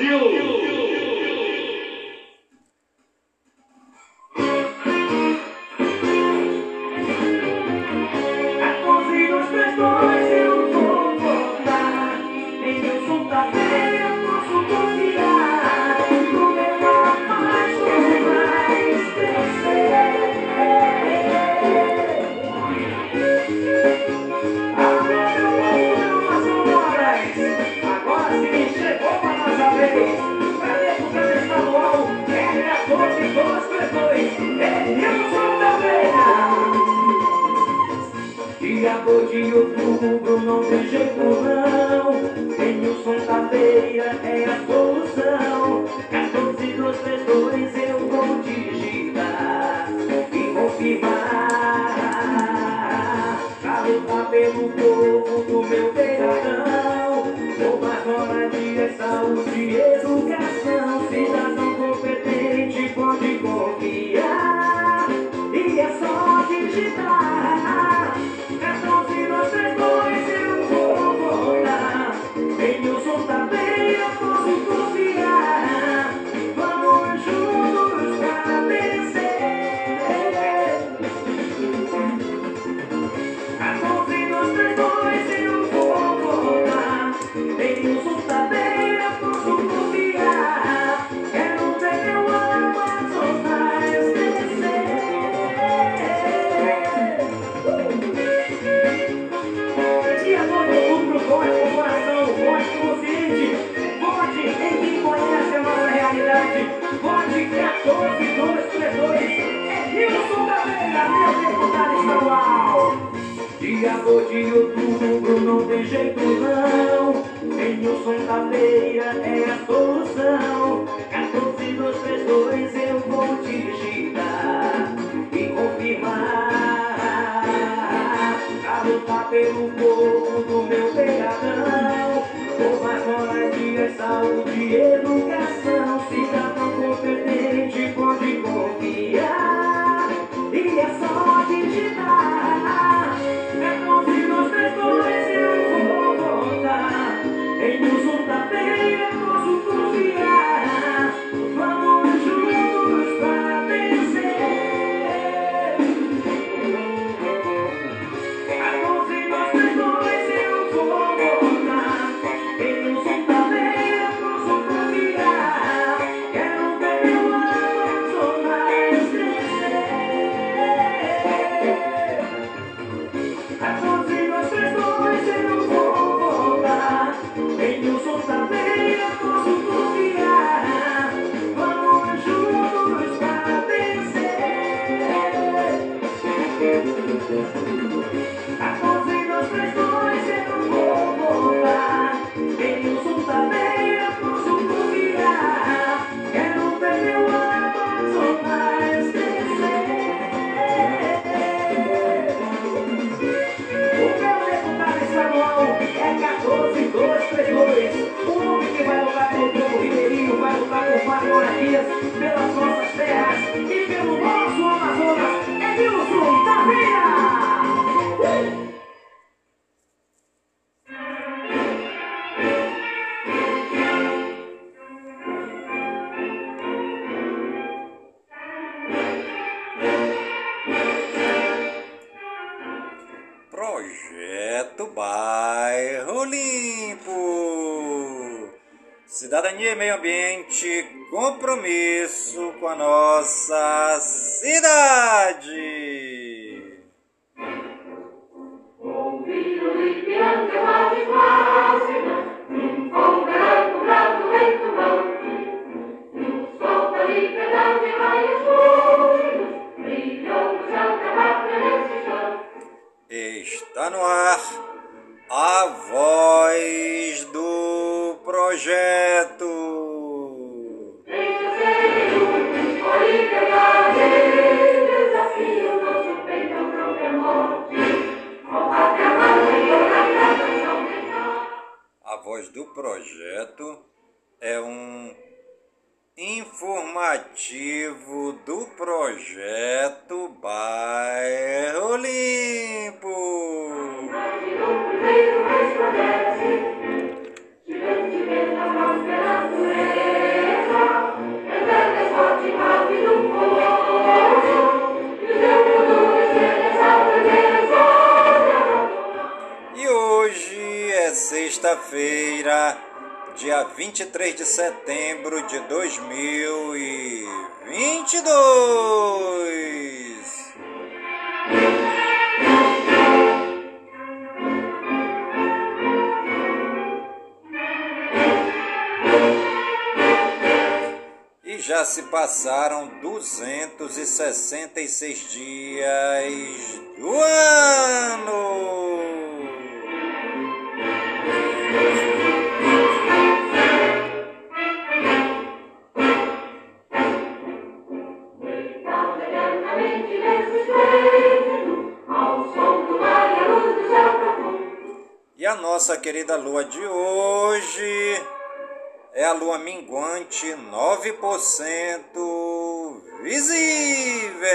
healing. do projeto Bairro Limpo. E hoje é sexta-feira, dia 23 de setembro de 2000 e já se passaram 266 dias do ano. Querida lua de hoje é a lua minguante 9% visível.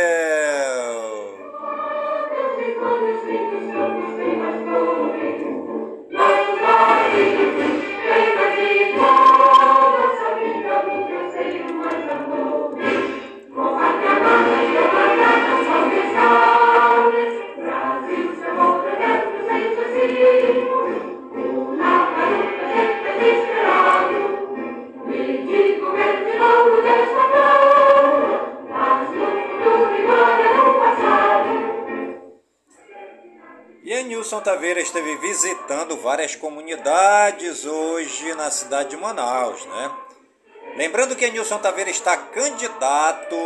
A Nilson Taveira esteve visitando várias comunidades hoje na cidade de Manaus, né? Lembrando que Nilson Taveira está candidato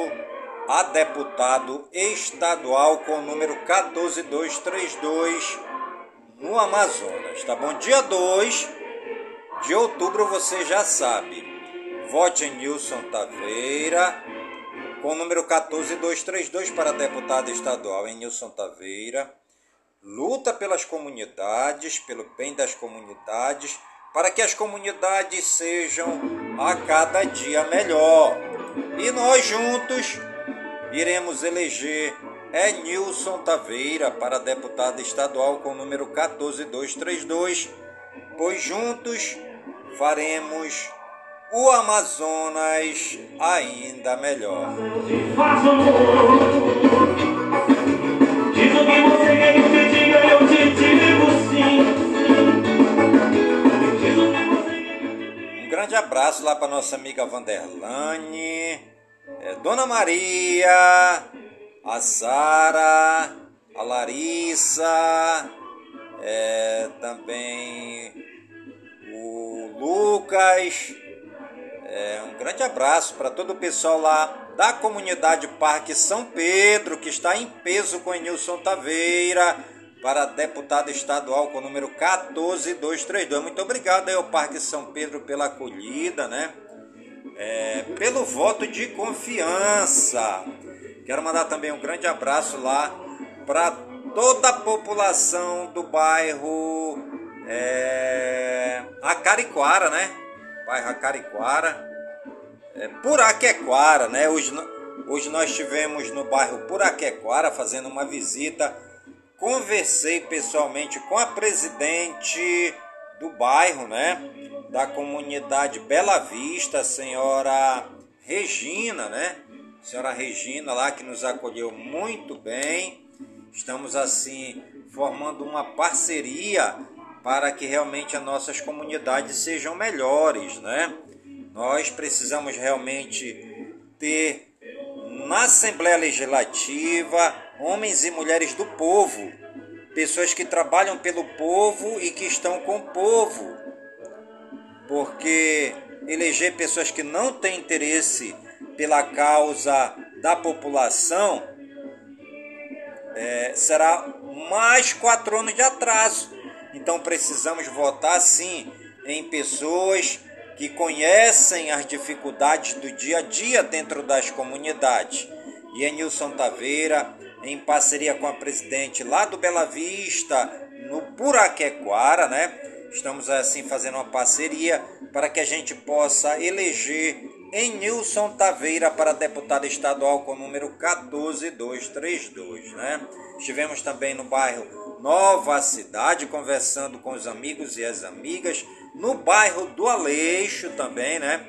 a deputado estadual com o número 14232 no Amazonas, tá bom? Dia 2 de outubro você já sabe. Vote em Nilson Taveira com o número 14232 para deputado estadual em Nilson Taveira luta pelas comunidades, pelo bem das comunidades, para que as comunidades sejam a cada dia melhor. E nós juntos iremos eleger é Nilson Taveira para deputado estadual com o número 14232, pois juntos faremos o Amazonas ainda melhor. Grande abraço lá para nossa amiga Vanderlane, é, Dona Maria, a Sara, a Larissa, é, também o Lucas. É, um grande abraço para todo o pessoal lá da comunidade Parque São Pedro, que está em peso com Enilson Taveira, para deputado estadual com o número 14232. Muito obrigado aí ao Parque São Pedro pela acolhida, né? É, pelo voto de confiança. Quero mandar também um grande abraço lá para toda a população do bairro é, Acariquara, né? Bairro Acariquara é, Puraquequara, né? Hoje, hoje nós estivemos no bairro Puraquequara fazendo uma visita. Conversei pessoalmente com a presidente do bairro, né? Da comunidade Bela Vista, a senhora Regina, né? senhora Regina lá que nos acolheu muito bem. Estamos assim formando uma parceria para que realmente as nossas comunidades sejam melhores, né? Nós precisamos realmente ter na Assembleia Legislativa homens e mulheres do povo, pessoas que trabalham pelo povo e que estão com o povo. Porque eleger pessoas que não têm interesse pela causa da população é, será mais quatro anos de atraso. Então precisamos votar sim em pessoas que conhecem as dificuldades do dia a dia dentro das comunidades. E Enilson Taveira, em parceria com a presidente lá do Bela Vista, no Puraquequara, né? Estamos assim fazendo uma parceria para que a gente possa eleger Enilson Taveira para deputado estadual com o número 14232, né? Estivemos também no bairro Nova Cidade conversando com os amigos e as amigas no bairro do Aleixo também, né?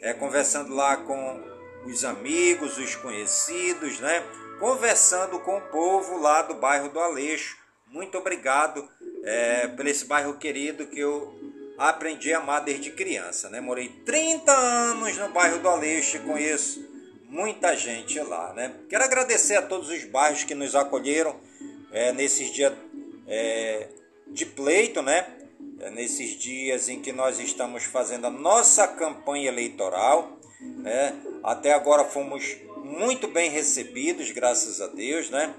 É, conversando lá com os amigos, os conhecidos, né? Conversando com o povo lá do bairro do Aleixo. Muito obrigado é, por esse bairro querido que eu aprendi a amar desde criança, né? Morei 30 anos no bairro do Aleixo e conheço muita gente lá, né? Quero agradecer a todos os bairros que nos acolheram é, nesses dias é, de pleito, né? É, nesses dias em que nós estamos fazendo a nossa campanha eleitoral, né? Até agora fomos muito bem recebidos, graças a Deus, né?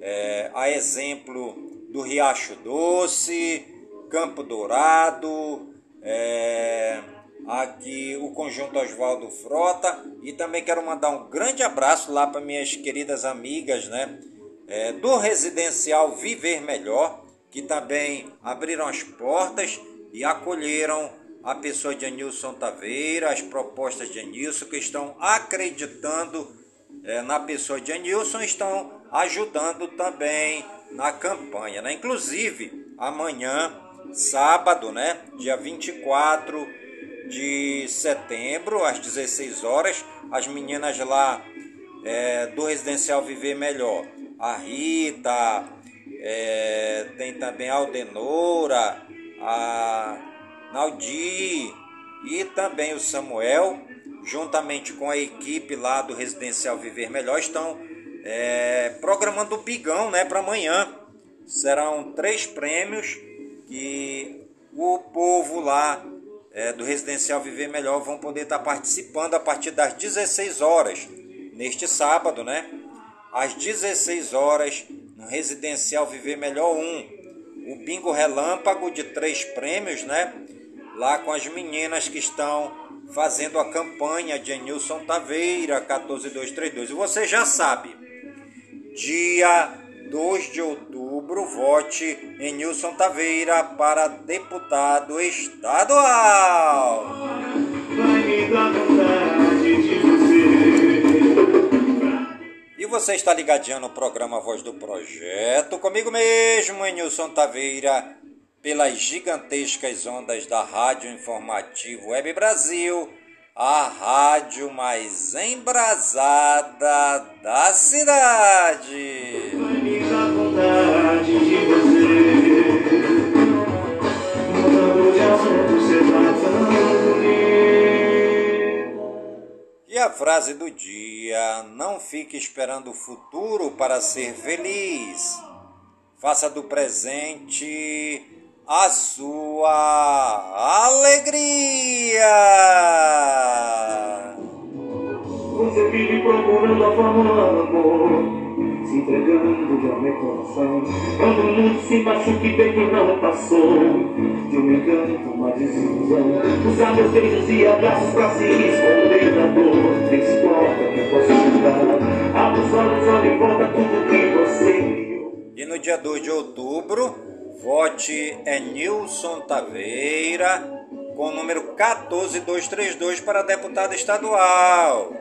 É, a exemplo do Riacho Doce, Campo Dourado, é, aqui o Conjunto Oswaldo Frota e também quero mandar um grande abraço lá para minhas queridas amigas, né? É, do Residencial Viver Melhor, que também abriram as portas e acolheram a pessoa de Anilson Taveira, as propostas de Anilson, que estão acreditando é, na pessoa de Anilson, estão ajudando também na campanha. Né? Inclusive, amanhã, sábado, né, dia 24 de setembro, às 16 horas, as meninas lá é, do Residencial Viver Melhor, a Rita, é, tem também a Aldenora, a Naldi e também o Samuel, juntamente com a equipe lá do Residencial Viver Melhor, estão é, programando o Bigão né, para amanhã. Serão três prêmios que o povo lá é, do Residencial Viver Melhor vão poder estar participando a partir das 16 horas, neste sábado, né? Às 16 horas, no Residencial Viver Melhor 1. O Bingo Relâmpago de três prêmios, né? Lá com as meninas que estão fazendo a campanha de Nilson Taveira 14232. E você já sabe, dia 2 de outubro, vote em Nilson Taveira para deputado estadual. E você está ligadinho no programa Voz do Projeto, comigo mesmo, Nilson Taveira, pelas gigantescas ondas da Rádio Informativo Web Brasil, a rádio mais embrasada da cidade. E a frase do dia: não fique esperando o futuro para ser feliz. Faça do presente a sua alegria. Você vive procurando a fama, amor se entregando de alma e coração. Quando o mundo se machuca e vê que não passou, de um engano, uma desilusão. Usar meus beijos e abraços pra se esconder da dor. Nem se importa que eu posso ajudar. Abre os olhos, olha em volta tudo que você criou. E no dia 2 de outubro, vote é Nilson Taveira com o número 14232 para deputado estadual.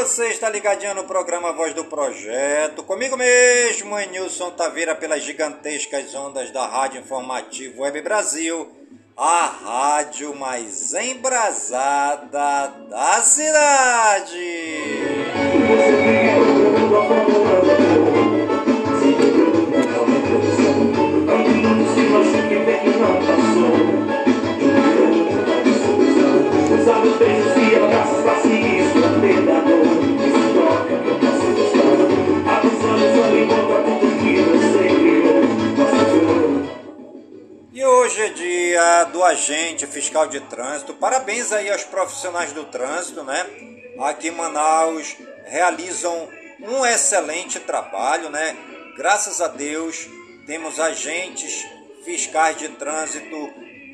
Você está ligadinho no programa Voz do Projeto, comigo mesmo, Nilson Taveira, pelas gigantescas ondas da Rádio Informativo Web Brasil a rádio mais embrasada da cidade. Hoje é dia do agente fiscal de trânsito. Parabéns aí aos profissionais do trânsito, né? Aqui em Manaus realizam um excelente trabalho, né? Graças a Deus temos agentes fiscais de trânsito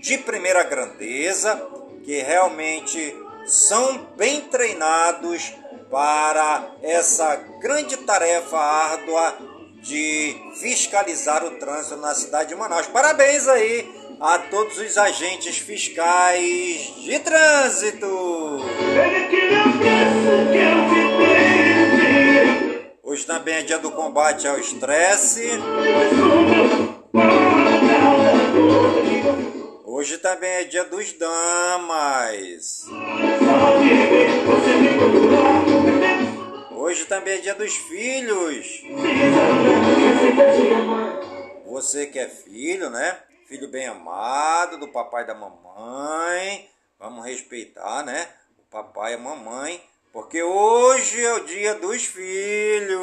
de primeira grandeza que realmente são bem treinados para essa grande tarefa árdua de fiscalizar o trânsito na cidade de Manaus. Parabéns aí a todos os agentes fiscais de trânsito. Eu também é dia do combate ao estresse. Hoje também é dia dos damas. Hoje também é dia dos filhos. Você que é filho, né? Filho bem amado do papai e da mamãe. Vamos respeitar, né? O papai e a mamãe. Porque hoje é o dia dos filhos.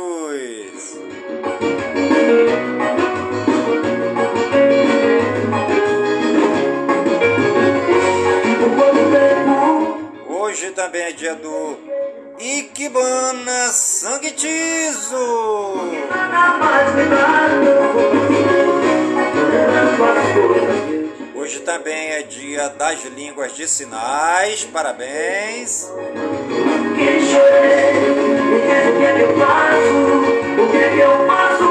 Hoje também é dia do Ikebana Sangitizo. Hoje também é dia das línguas de sinais. Parabéns. Que chorei, o que é que eu faço? O que é que eu faço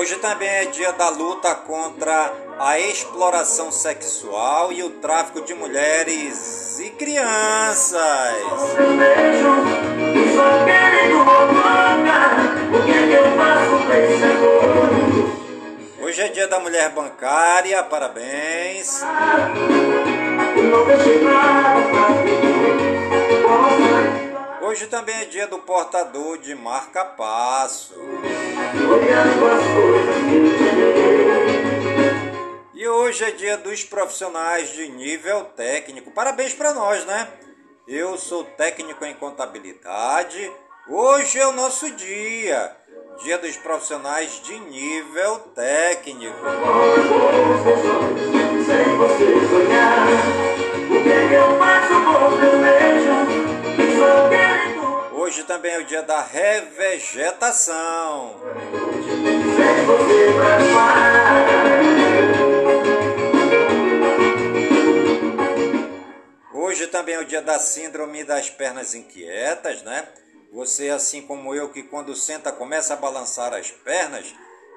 Hoje também é dia da luta contra a exploração sexual e o tráfico de mulheres e crianças. Hoje é dia da mulher bancária, parabéns. Hoje também é dia do portador de marca-passo. E hoje é dia dos profissionais de nível técnico. Parabéns para nós, né? Eu sou técnico em contabilidade. Hoje é o nosso dia. Dia dos profissionais de nível técnico. Hoje também é o dia da revegetação. Hoje também é o dia da síndrome das pernas inquietas, né? Você, assim como eu, que quando senta começa a balançar as pernas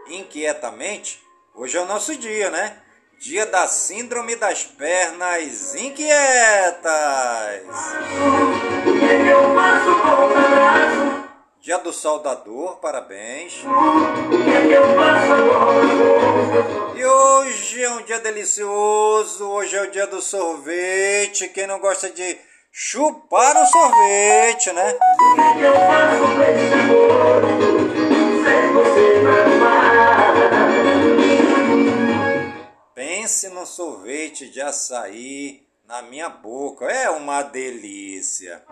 inquietamente, hoje é o nosso dia, né? Dia da síndrome das pernas inquietas. Dia do Saudador, parabéns. E hoje é um dia delicioso. Hoje é o dia do sorvete. Quem não gosta de chupar o sorvete, né? Sem você Pense no sorvete de açaí na minha boca. É uma delícia.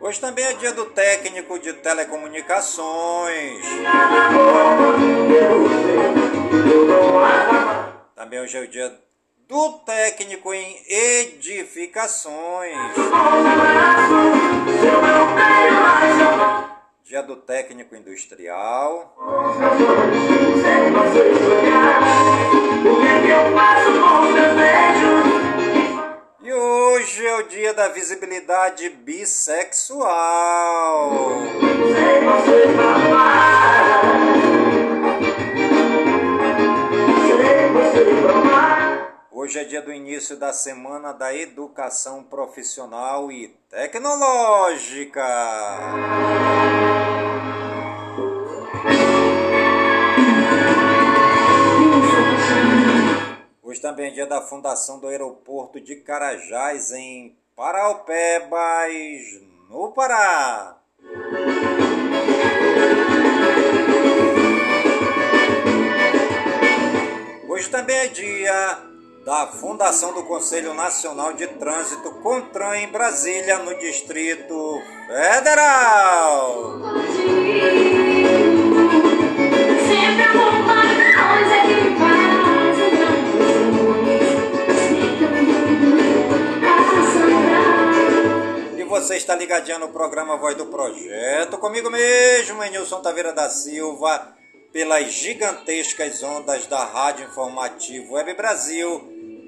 Hoje também é dia do técnico de telecomunicações. Também hoje é o dia do técnico em edificações. Dia do técnico industrial. E hoje é o dia da visibilidade bissexual. Sem você Hoje é dia do início da Semana da Educação Profissional e Tecnológica. Hoje também é dia da fundação do aeroporto de Carajás, em Paraupebas, no Pará. Hoje também é dia da Fundação do Conselho Nacional de Trânsito Contran em Brasília, no Distrito Federal. E você está ligadinho no programa Voz do Projeto, comigo mesmo, Enilson Taveira da Silva, pelas gigantescas ondas da Rádio Informativo Web Brasil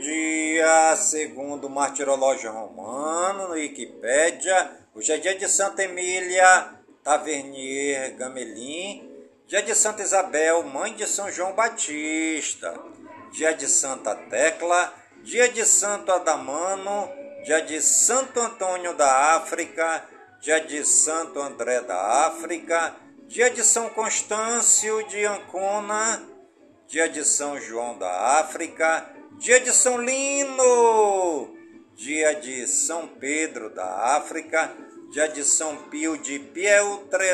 Dia, segundo o Martirológio Romano, no Wikipédia. Hoje é dia de Santa Emília Tavernier Gamelin, dia de Santa Isabel, mãe de São João Batista, dia de Santa Tecla, dia de Santo Adamano, dia de Santo Antônio da África, dia de Santo André da África, dia de São Constâncio de Ancona, dia de São João da África, dia de São Lino, dia de São Pedro da África, dia de São Pio de Pietre,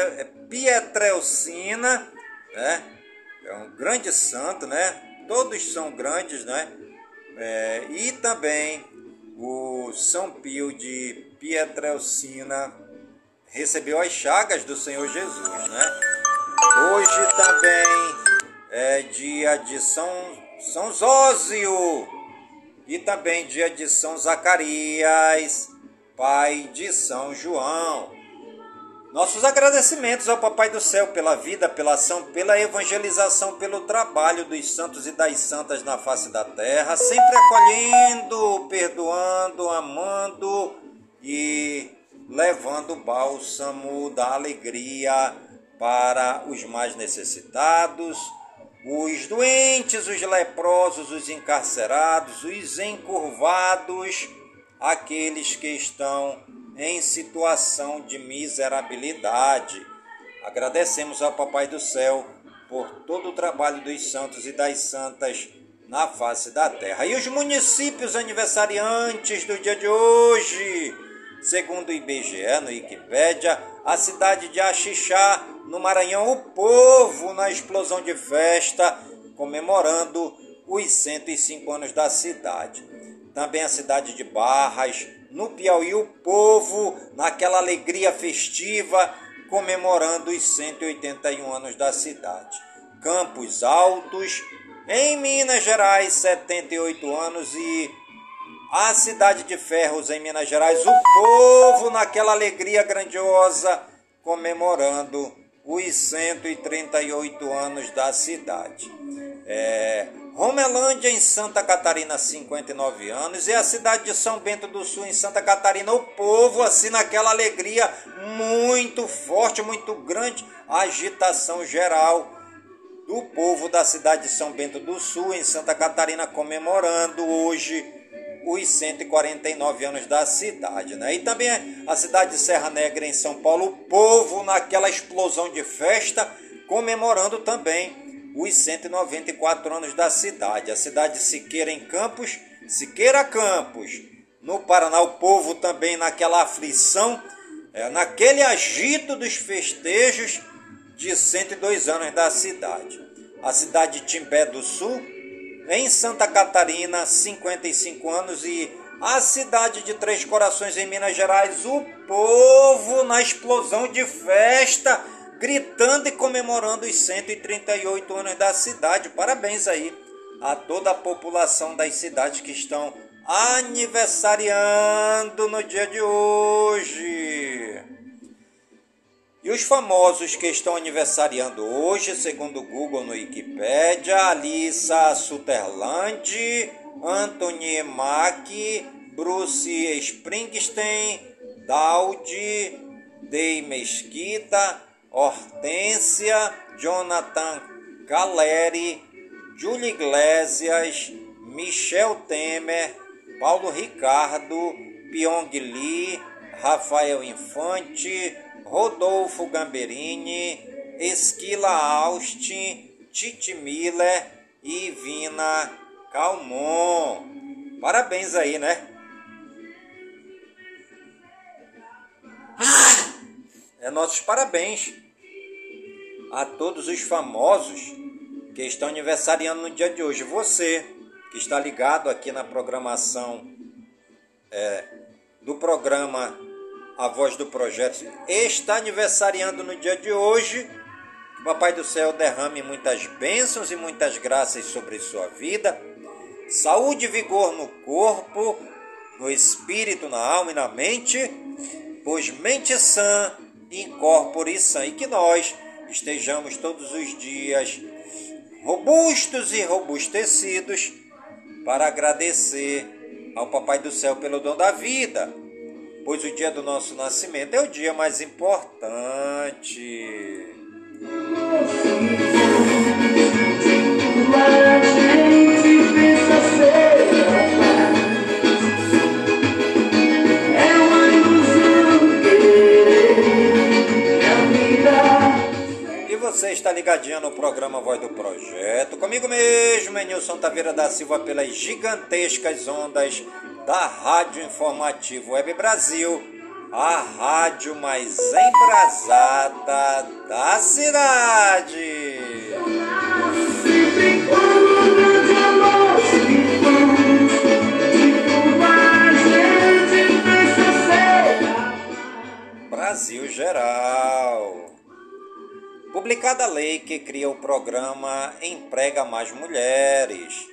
Pietrelcina, né? É um grande santo, né? Todos são grandes, né? É, e também o São Pio de Pietrelcina recebeu as chagas do Senhor Jesus, né? Hoje também é dia de São, São Zósio e também dia de São Zacarias, pai de São João. Nossos agradecimentos ao Papai do Céu pela vida, pela ação, pela evangelização, pelo trabalho dos santos e das santas na face da terra, sempre acolhendo, perdoando, amando e levando o bálsamo da alegria para os mais necessitados, os doentes, os leprosos, os encarcerados, os encurvados, aqueles que estão em situação de miserabilidade. Agradecemos ao Papai do Céu por todo o trabalho dos santos e das santas na face da terra. E os municípios aniversariantes do dia de hoje, segundo o IBGE, no Wikipédia, a cidade de Axixá, no Maranhão, o povo na explosão de festa, comemorando os 105 anos da cidade. Também a cidade de Barras, no Piauí, o povo naquela alegria festiva, comemorando os 181 anos da cidade. Campos Altos, em Minas Gerais, 78 anos e a cidade de Ferros, em Minas Gerais, o povo naquela alegria grandiosa, comemorando os 138 anos da cidade. É, Romelândia, em Santa Catarina, 59 anos, e a cidade de São Bento do Sul, em Santa Catarina, o povo, assim, naquela alegria muito forte, muito grande, agitação geral do povo da cidade de São Bento do Sul, em Santa Catarina, comemorando hoje os 149 anos da cidade. Né? E também a cidade de Serra Negra, em São Paulo, o povo naquela explosão de festa, comemorando também os 194 anos da cidade. A cidade de Siqueira em Campos, Siqueira Campos. No Paraná, o povo também naquela aflição, é, naquele agito dos festejos de 102 anos da cidade. A cidade de Timbé do Sul, em Santa Catarina, 55 anos e a cidade de Três Corações em Minas Gerais, o povo na explosão de festa gritando e comemorando os 138 anos da cidade. Parabéns aí a toda a população das cidades que estão aniversariando no dia de hoje. E os famosos que estão aniversariando hoje, segundo o Google no Wikipedia, Alissa Sutherland, Anthony Mack, Bruce Springsteen, Daudi, Dei Mesquita, Hortência, Jonathan Caleri, Júlio Iglesias, Michel Temer, Paulo Ricardo, Pyong Lee, Rafael Infante, Rodolfo Gamberini, Esquila Austin, Titi Miller e Vina Calmon. Parabéns aí, né? É nossos parabéns a todos os famosos que estão aniversariando no dia de hoje. Você que está ligado aqui na programação é, do programa A Voz do Projeto, está aniversariando no dia de hoje. Que o Papai do Céu derrame muitas bênçãos e muitas graças sobre sua vida, saúde e vigor no corpo, no espírito, na alma e na mente, pois mente sã incorpore sã. E que nós estejamos todos os dias robustos e robustecidos para agradecer ao Papai do Céu pelo dom da vida, pois o dia do nosso nascimento é o dia mais importante. Está ligadinho no programa Voz do Projeto. Comigo mesmo, Nilson Taveira da Silva, pelas gigantescas ondas da Rádio Informativo Web Brasil, a rádio mais embrasada da cidade. Publicada a lei que cria o programa Emprega Mais Mulheres.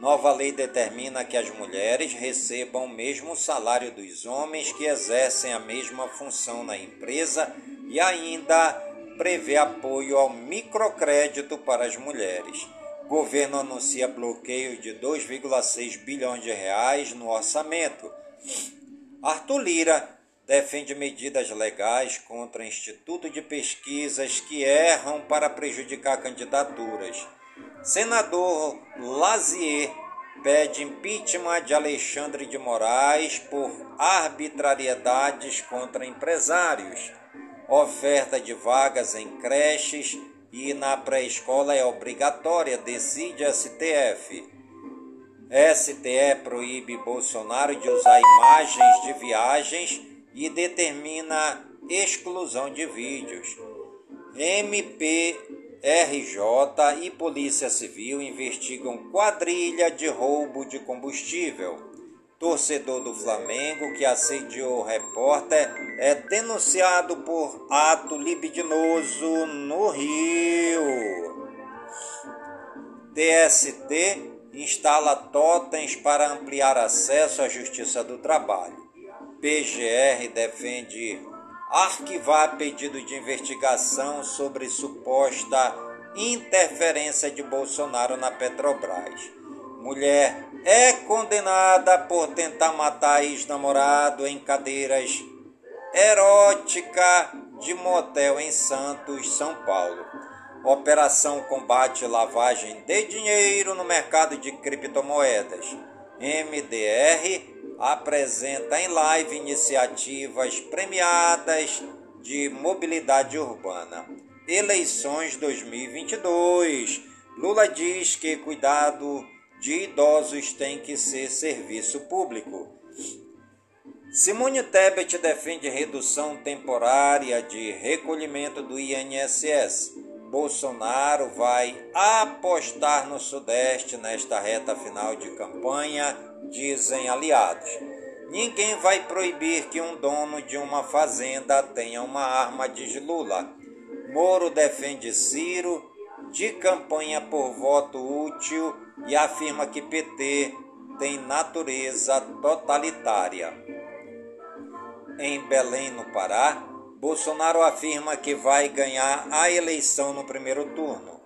Nova lei determina que as mulheres recebam o mesmo salário dos homens que exercem a mesma função na empresa e ainda prevê apoio ao microcrédito para as mulheres. Governo anuncia bloqueio de 2,6 bilhões de reais no orçamento. Arthur Lira defende medidas legais contra Instituto de Pesquisas que erram para prejudicar candidaturas. Senador Lazier pede impeachment de Alexandre de Moraes por arbitrariedades contra empresários. Oferta de vagas em creches e na pré-escola é obrigatória, decide STF. STE proíbe Bolsonaro de usar imagens de viagens e determina exclusão de vídeos. MPRJ e Polícia Civil investigam quadrilha de roubo de combustível. Torcedor do Flamengo que assediou repórter é denunciado por ato libidinoso no Rio. TST instala totens para ampliar acesso à Justiça do Trabalho. PGR defende arquivar pedido de investigação sobre suposta interferência de Bolsonaro na Petrobras. Mulher é condenada por tentar matar ex-namorado em cadeiras erótica de motel em Santos, São Paulo. Operação combate lavagem de dinheiro no mercado de criptomoedas. MDR apresenta em live iniciativas premiadas de mobilidade urbana. Eleições 2022. Lula diz que cuidado de idosos tem que ser serviço público. Simone Tebet defende redução temporária de recolhimento do INSS. Bolsonaro vai apostar no Sudeste nesta reta final de campanha dizem aliados. Ninguém vai proibir que um dono de uma fazenda tenha uma arma, diz Lula. Moro defende Ciro de campanha por voto útil e afirma que PT tem natureza totalitária. Em Belém, no Pará, Bolsonaro afirma que vai ganhar a eleição no primeiro turno.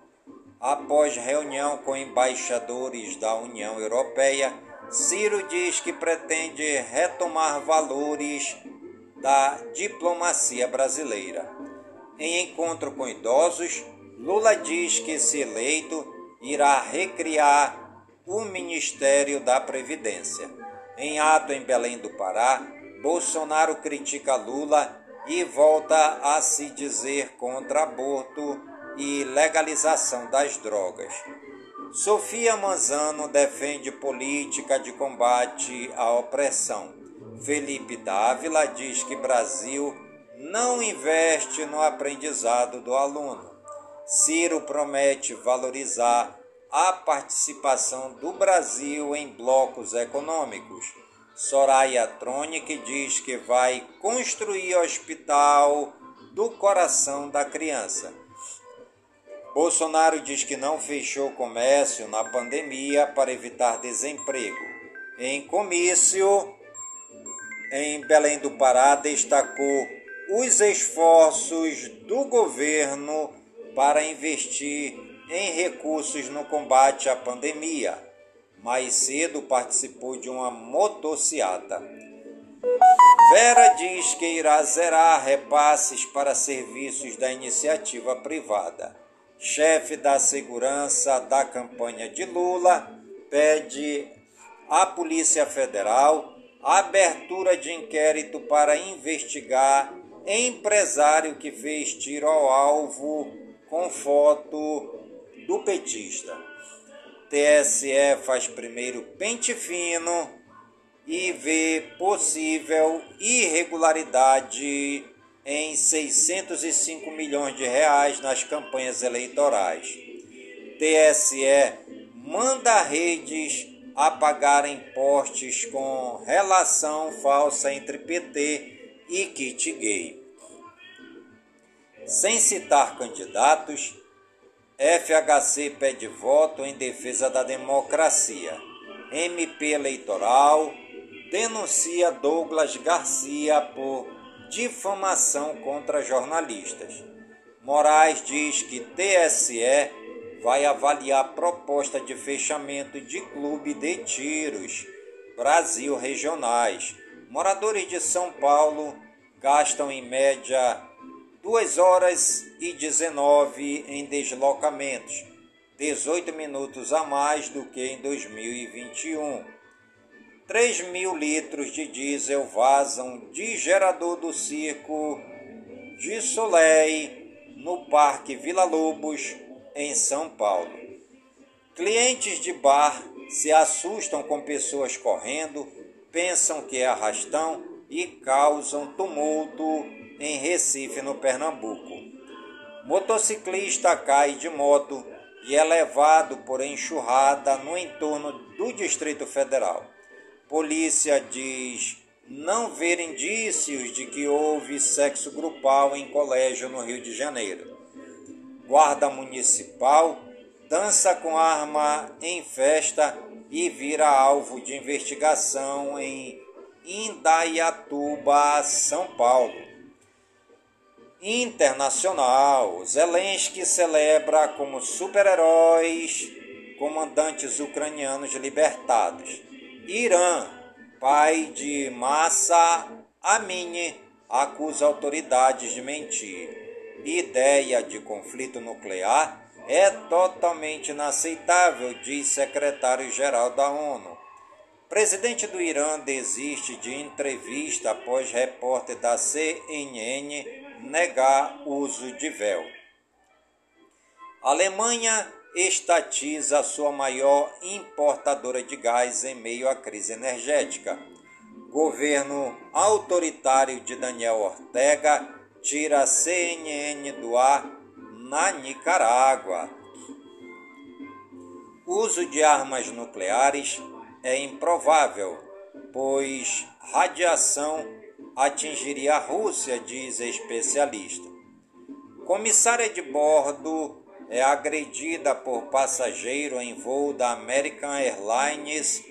Após reunião com embaixadores da União Europeia, Ciro diz que pretende retomar valores da diplomacia brasileira. Em encontro com idosos, Lula diz que, se eleito, irá recriar o Ministério da Previdência. Em ato em Belém do Pará, Bolsonaro critica Lula e volta a se dizer contra aborto e legalização das drogas. Sofia Manzano defende política de combate à opressão. Felipe Dávila diz que Brasil não investe no aprendizado do aluno. Ciro promete valorizar a participação do Brasil em blocos econômicos. Soraya Tronic diz que vai construir hospital do coração da criança. Bolsonaro diz que não fechou comércio na pandemia para evitar desemprego. Em comício, em Belém do Pará, destacou os esforços do governo para investir em recursos no combate à pandemia. mais cedo participou de uma motociata. Vera diz que irá zerar repasses para serviços da iniciativa privada. Chefe da segurança da campanha de Lula pede à Polícia Federal abertura de inquérito para investigar empresário que fez tiro ao alvo com foto do petista. TSE faz primeiro pente fino e vê possível irregularidade em 605 milhões de reais nas campanhas eleitorais. TSE manda redes apagarem postes com relação falsa entre PT e kit gay. Sem citar candidatos, FHC pede voto em defesa da democracia. MP Eleitoral denuncia Douglas Garcia por difamação contra jornalistas. Moraes diz que TSE vai avaliar proposta de fechamento de clube de tiros Brasil regionais. Moradores de São Paulo gastam em média 2 horas e 19 em deslocamentos, 18 minutos a mais do que em 2021. 3 mil litros de diesel vazam de gerador do circo de Soleil no Parque Vila Lobos, em São Paulo. Clientes de bar se assustam com pessoas correndo, pensam que é arrastão e causam tumulto em Recife, no Pernambuco. Motociclista cai de moto e é levado por enxurrada no entorno do Distrito Federal. Polícia diz não ver indícios de que houve sexo grupal em colégio no Rio de Janeiro. Guarda Municipal dança com arma em festa e vira alvo de investigação em Indaiatuba, São Paulo internacional. Zelensky celebra como super-heróis comandantes ucranianos libertados. Irã, pai de Massa Amini, acusa autoridades de mentir. Ideia de conflito nuclear é totalmente inaceitável, diz secretário-geral da ONU. Presidente do Irã desiste de entrevista após repórter da CNN negar uso de véu. Alemanha estatiza sua maior importadora de gás em meio à crise energética. Governo autoritário de Daniel Ortega tira a CNN do ar na Nicarágua. Uso de armas nucleares é improvável, pois radiação atingiria a Rússia, diz especialista. Comissária de bordo é agredida por passageiro em voo da American Airlines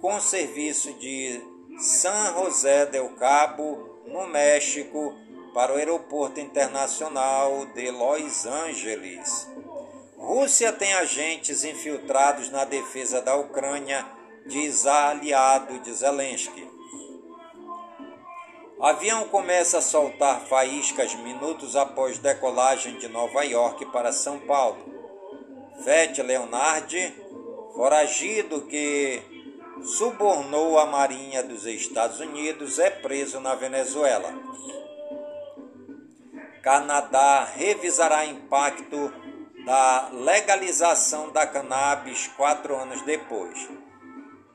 com serviço de San José del Cabo, no México, para o Aeroporto Internacional de Los Angeles. Rússia tem agentes infiltrados na defesa da Ucrânia, diz aliado de Zelensky. Avião começa a soltar faíscas minutos após decolagem de Nova York para São Paulo. Fete Leonardi, foragido que subornou a Marinha dos Estados Unidos, é preso na Venezuela. Canadá revisará impacto da legalização da cannabis quatro anos depois.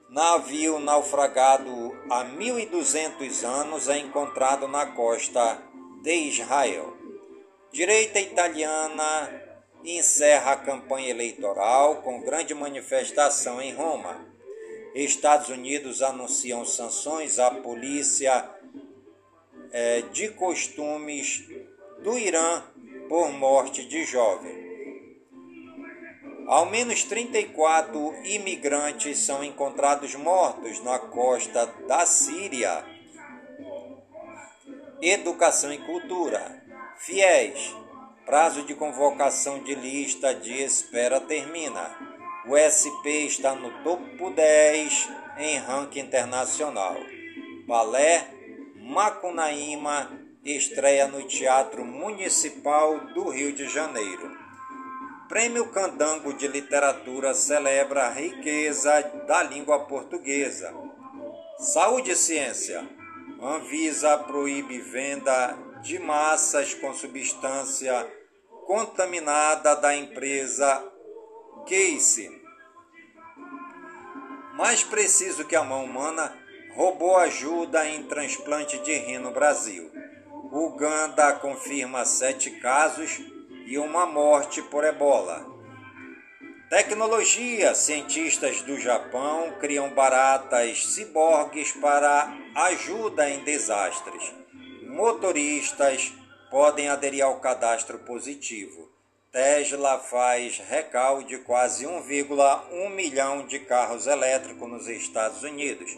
Navio naufragado há 1.200 anos é encontrado na costa de Israel. Direita italiana encerra a campanha eleitoral com grande manifestação em Roma. Estados Unidos anunciam sanções à polícia é, de costumes do Irã por morte de jovem. Ao menos 34 imigrantes são encontrados mortos na costa da Síria. Educação e cultura. Fiéis. Prazo de convocação de lista de espera termina. o SP está no topo 10 em ranking internacional. Balé Macunaíma estreia no Teatro Municipal do Rio de Janeiro. Prêmio Candango de Literatura celebra a riqueza da língua portuguesa. Saúde e ciência. Anvisa proíbe venda de massas com substância contaminada da empresa Case. Mais preciso que a mão humana, robô ajuda em transplante de rim no Brasil. Uganda confirma sete casos e uma morte por ebola. Tecnologia: cientistas do Japão criam baratas ciborgues para ajuda em desastres. Motoristas podem aderir ao cadastro positivo. Tesla faz recall de quase 1,1 milhão de carros elétricos nos Estados Unidos.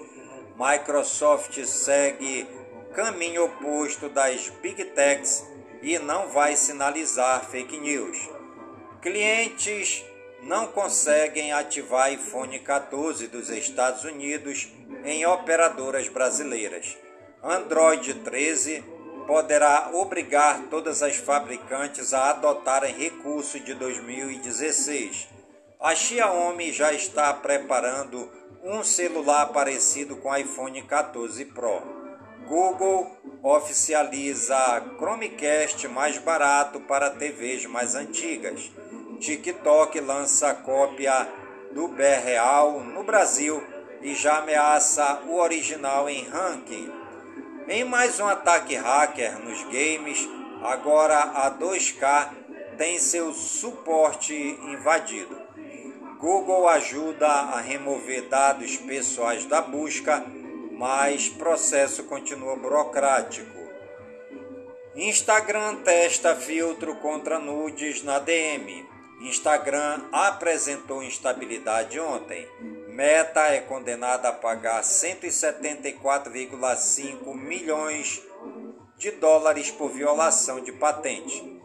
Microsoft segue caminho oposto das Big Techs e não vai sinalizar fake news. Clientes não conseguem ativar iPhone 14 dos Estados Unidos em operadoras brasileiras. Android 13 poderá obrigar todas as fabricantes a adotarem recurso de 2016. A Xiaomi já está preparando um celular parecido com o iPhone 14 Pro. Google oficializa Chromecast mais barato para TVs mais antigas. TikTok lança cópia do B-Real no Brasil e já ameaça o original em ranking. Em mais um ataque hacker nos games, agora a 2K tem seu suporte invadido. Google ajuda a remover dados pessoais da busca mas processo continua burocrático. Instagram testa filtro contra nudes na DM. Instagram apresentou instabilidade ontem. Meta é condenada a pagar 174,5 milhões de dólares por violação de patente.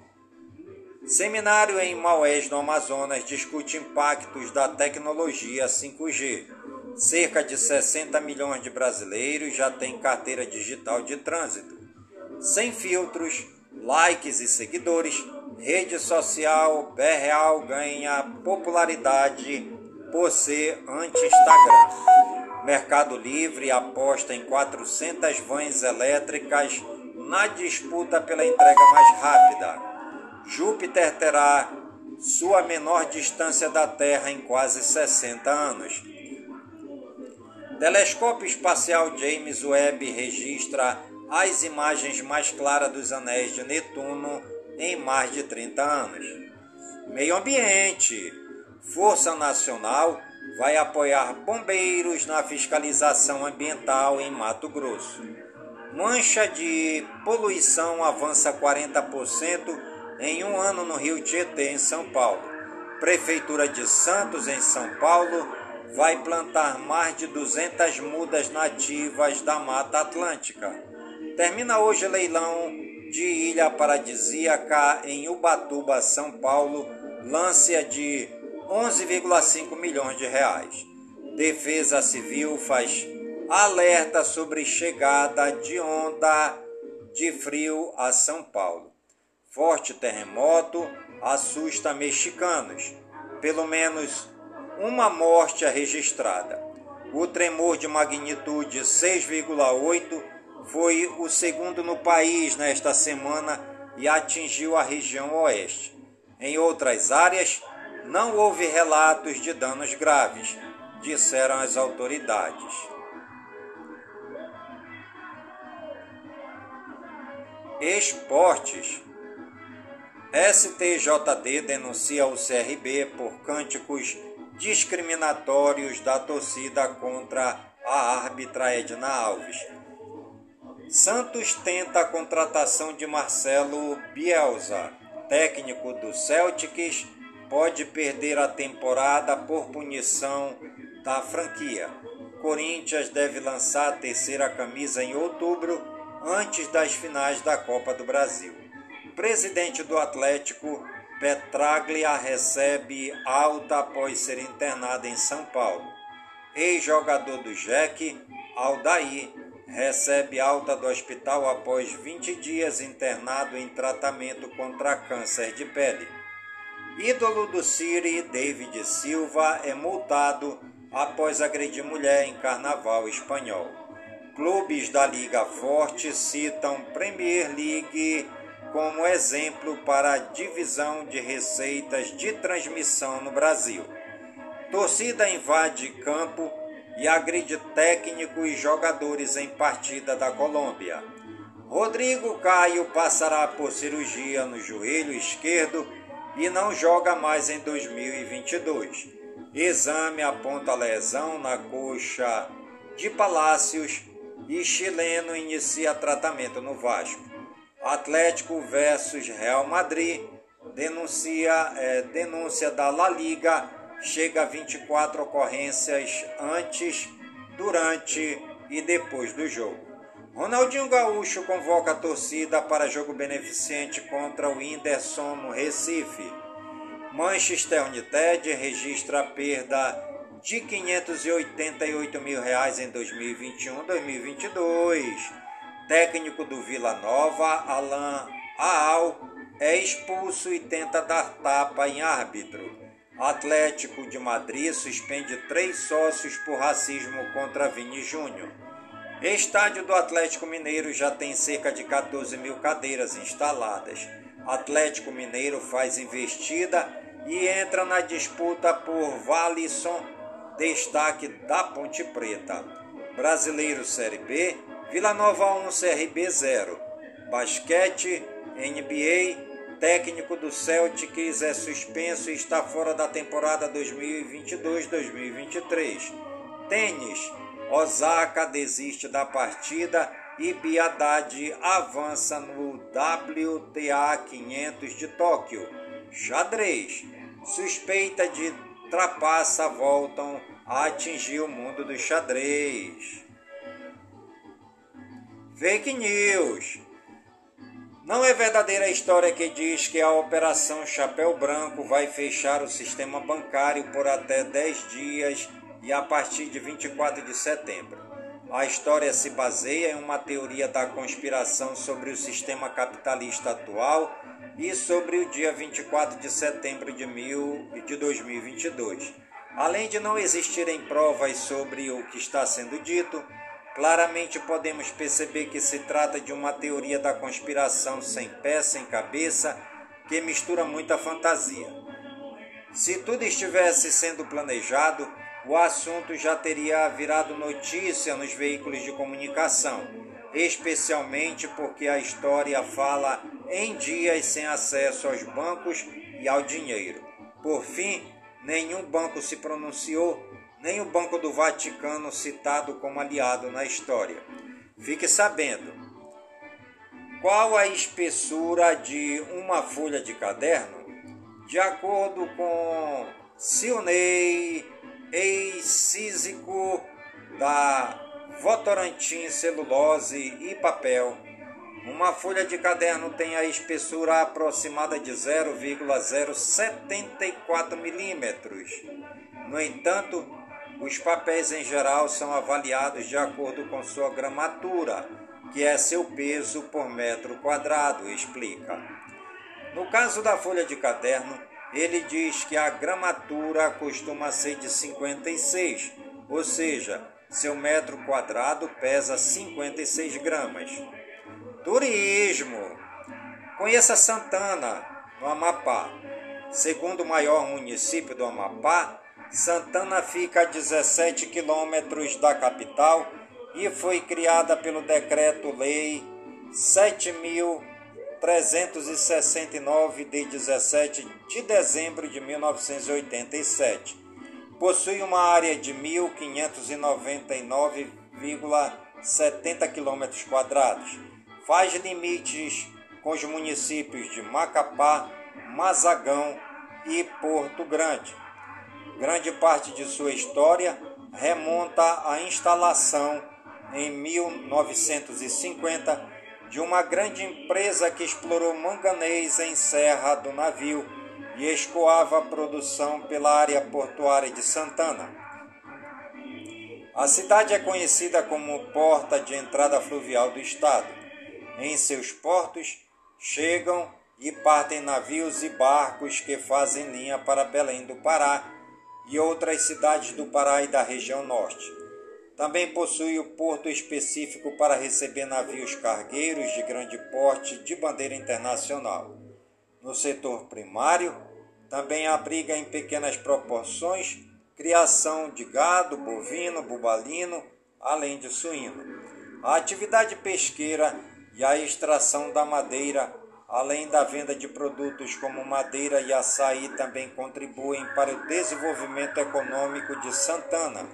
Seminário em Maués, no Amazonas, discute impactos da tecnologia 5G. Cerca de 60 milhões de brasileiros já têm carteira digital de trânsito. Sem filtros, likes e seguidores, rede social BReal ganha popularidade por ser anti-Instagram. Mercado Livre aposta em 400 vans elétricas na disputa pela entrega mais rápida. Júpiter terá sua menor distância da Terra em quase 60 anos. Telescópio espacial James Webb registra as imagens mais claras dos anéis de Netuno em mais de 30 anos. Meio Ambiente. Força Nacional vai apoiar bombeiros na fiscalização ambiental em Mato Grosso. Mancha de poluição avança 40% em um ano no Rio Tietê, em São Paulo. Prefeitura de Santos, em São Paulo, vai plantar mais de 200 mudas nativas da Mata Atlântica. Termina hoje leilão de Ilha Paradisíaca em Ubatuba, São Paulo, lância de 11,5 milhões de reais. Defesa Civil faz alerta sobre chegada de onda de frio a São Paulo. Forte terremoto assusta mexicanos. Pelo menos uma morte é registrada. O tremor de magnitude 6,8 foi o segundo no país nesta semana e atingiu a região oeste. Em outras áreas, não houve relatos de danos graves, disseram as autoridades. Esportes. STJD denuncia o CRB por cânticos discriminatórios da torcida contra a árbitra Edna Alves. Santos tenta a contratação de Marcelo Bielsa, técnico do Celtics, pode perder a temporada por punição da franquia. Corinthians deve lançar a terceira camisa em outubro, antes das finais da Copa do Brasil. Presidente do Atlético Petraglia recebe alta após ser internado em São Paulo. Ex-jogador do Jack, Aldair, recebe alta do hospital após 20 dias internado em tratamento contra câncer de pele. Ídolo do Siri, David Silva, é multado após agredir mulher em carnaval espanhol. Clubes da Liga Forte citam Premier League como exemplo para a divisão de receitas de transmissão no Brasil. Torcida invade campo e agride técnico e jogadores em partida da Colômbia. Rodrigo Caio passará por cirurgia no joelho esquerdo e não joga mais em 2022. Exame aponta lesão na coxa de Palácios e chileno inicia tratamento no Vasco. Atlético versus Real Madrid denuncia é, denúncia da La Liga chega a 24 ocorrências antes, durante e depois do jogo. Ronaldinho Gaúcho convoca a torcida para jogo beneficente contra o Whindersson no Recife. Manchester United registra perda de 588 mil reais em 2021-2022. Técnico do Vila Nova, Alain Aal, é expulso e tenta dar tapa em árbitro. Atlético de Madrid suspende três sócios por racismo contra Vini Júnior. Estádio do Atlético Mineiro já tem cerca de 14 mil cadeiras instaladas. Atlético Mineiro faz investida e entra na disputa por Valisson destaque da Ponte Preta. Brasileiro Série B, Vila Nova 1 CRB 0. Basquete, NBA, técnico do Celtics é suspenso e está fora da temporada 2022-2023. Tênis, Osaka desiste da partida e Biadade avança no WTA 500 de Tóquio. Xadrez, suspeita de trapaça voltam a atingir o mundo do xadrez. Fake news. Não é verdadeira a história que diz que a Operação Chapéu Branco vai fechar o sistema bancário por até 10 dias e a partir de 24 de setembro. A história se baseia em uma teoria da conspiração sobre o sistema capitalista atual e sobre o dia 24 de setembro de, mil, de 2022. Além de não existirem provas sobre o que está sendo dito, claramente podemos perceber que se trata de uma teoria da conspiração sem pé, sem cabeça, que mistura muita fantasia. Se tudo estivesse sendo planejado, o assunto já teria virado notícia nos veículos de comunicação, especialmente porque a história fala em dias sem acesso aos bancos e ao dinheiro. Por fim, nenhum banco se pronunciou, nem o Banco do Vaticano citado como aliado na história. Fique sabendo. Qual a espessura de uma folha de caderno? De acordo com Silney ex-císico da Votorantim Celulose e Papel. Uma folha de caderno tem a espessura aproximada de 0,074 milímetros. No entanto, os papéis em geral são avaliados de acordo com sua gramatura, que é seu peso por metro quadrado, explica. No caso da folha de caderno, ele diz que a gramatura costuma ser de 56, ou seja, seu metro quadrado pesa 56 gramas. Turismo. Conheça Santana, no Amapá. Segundo o maior município do Amapá, Santana fica a 17 quilômetros da capital e foi criada pelo Decreto-Lei 7.000 369 de 17 de dezembro de 1987. Possui uma área de 1.599,70 km quadrados. Faz limites com os municípios de Macapá, Mazagão e Porto Grande. Grande parte de sua história remonta à instalação em 1950 de uma grande empresa que explorou manganês em serra do navio e escoava a produção pela área portuária de Santana. A cidade é conhecida como porta de entrada fluvial do estado. Em seus portos chegam e partem navios e barcos que fazem linha para Belém do Pará e outras cidades do Pará e da região norte. Também possui o porto específico para receber navios cargueiros de grande porte de bandeira internacional. No setor primário, também abriga em pequenas proporções criação de gado, bovino, bubalino, além de suíno. A atividade pesqueira e a extração da madeira, além da venda de produtos como madeira e açaí, também contribuem para o desenvolvimento econômico de Santana.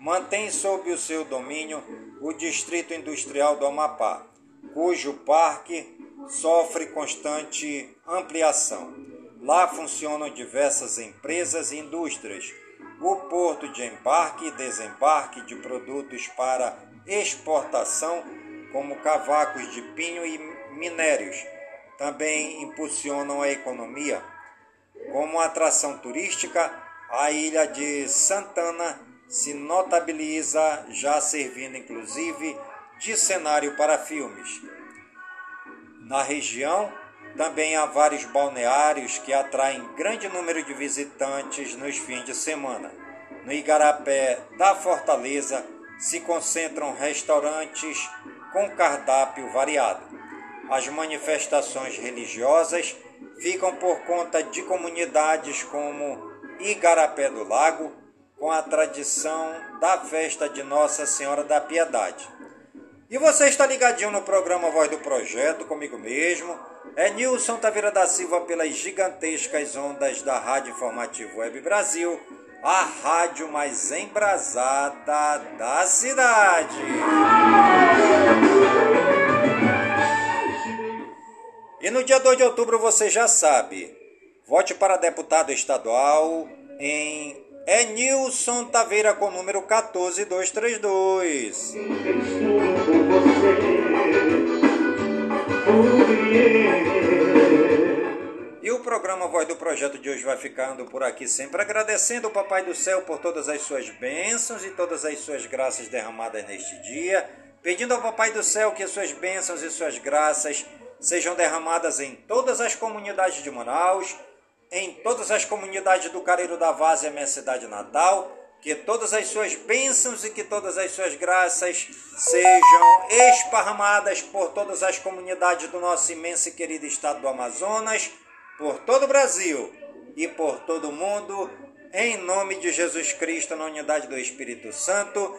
Mantém sob o seu domínio o Distrito Industrial do Amapá, cujo parque sofre constante ampliação. Lá funcionam diversas empresas e indústrias. O porto de embarque e desembarque de produtos para exportação, como cavacos de pinho e minérios, também impulsionam a economia. Como atração turística, a ilha de Santana se notabiliza, já servindo inclusive de cenário para filmes. Na região, também há vários balneários que atraem grande número de visitantes nos fins de semana. No Igarapé da Fortaleza se concentram restaurantes com cardápio variado. As manifestações religiosas ficam por conta de comunidades como Igarapé do Lago, com a tradição da festa de Nossa Senhora da Piedade. E você está ligadinho no programa Voz do Projeto, comigo mesmo. É Nilson Taveira da Silva pelas gigantescas ondas da Rádio Informativo Web Brasil, a rádio mais embrasada da cidade. No dia 2 de outubro você já sabe, vote para deputado estadual em é Nilson Taveira com número 14232. E o programa Voz do Projeto de hoje vai ficando por aqui, sempre agradecendo o Papai do Céu por todas as suas bênçãos e todas as suas graças derramadas neste dia, pedindo ao Papai do Céu que suas bênçãos e suas graças sejam derramadas em todas as comunidades de Manaus em todas as comunidades do Careiro da Várzea, minha cidade natal, que todas as suas bênçãos e que todas as suas graças sejam esparramadas por todas as comunidades do nosso imenso e querido estado do Amazonas, por todo o Brasil e por todo o mundo, em nome de Jesus Cristo, na unidade do Espírito Santo,